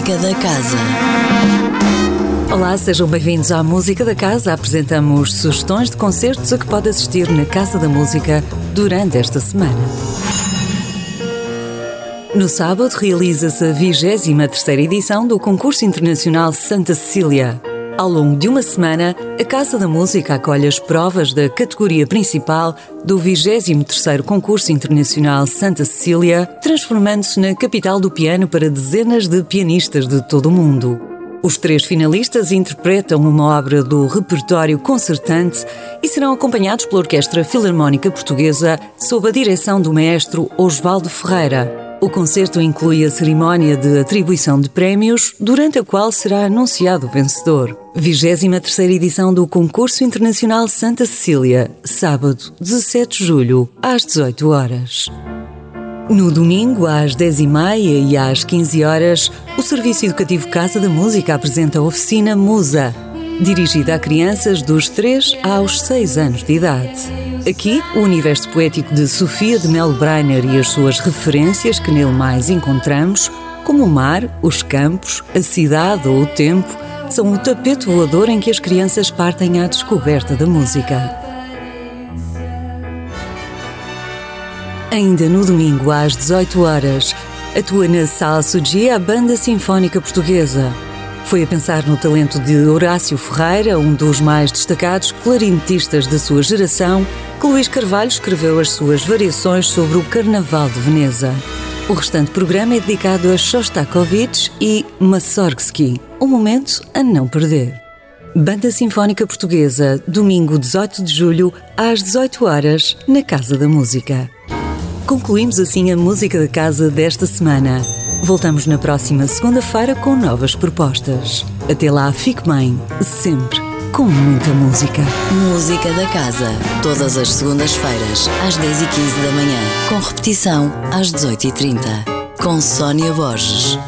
Música da Casa. Olá, sejam bem-vindos à Música da Casa. Apresentamos sugestões de concertos a que pode assistir na Casa da Música durante esta semana. No sábado realiza-se a 23 edição do Concurso Internacional Santa Cecília. Ao longo de uma semana, a Casa da Música acolhe as provas da categoria principal do 23º Concurso Internacional Santa Cecília, transformando-se na capital do piano para dezenas de pianistas de todo o mundo. Os três finalistas interpretam uma obra do repertório concertante e serão acompanhados pela Orquestra Filarmónica Portuguesa sob a direção do maestro Osvaldo Ferreira. O concerto inclui a cerimónia de atribuição de prémios, durante a qual será anunciado o vencedor. 23 edição do Concurso Internacional Santa Cecília, sábado, 17 de julho, às 18 horas. No domingo, às 10h30 e às 15 horas, o Serviço Educativo Casa da Música apresenta a oficina Musa, dirigida a crianças dos 3 aos 6 anos de idade. Aqui, o universo poético de Sofia de Mel Breiner e as suas referências que nele mais encontramos, como o mar, os campos, a cidade ou o tempo, são o tapete voador em que as crianças partem à descoberta da música. Ainda no domingo, às 18 horas, atua na Sala Sugia a Banda Sinfónica Portuguesa. Foi a pensar no talento de Horácio Ferreira, um dos mais destacados clarinetistas da sua geração, que Luís Carvalho escreveu as suas variações sobre o Carnaval de Veneza. O restante programa é dedicado a Shostakovich e Mussorgsky, um momento a não perder. Banda Sinfónica Portuguesa, domingo 18 de julho, às 18 horas, na Casa da Música. Concluímos assim a música da casa desta semana. Voltamos na próxima segunda-feira com novas propostas. Até lá, fique bem, sempre com muita música. Música da Casa, todas as segundas-feiras, às 10h15 da manhã, com repetição às 18h30, com Sónia Borges.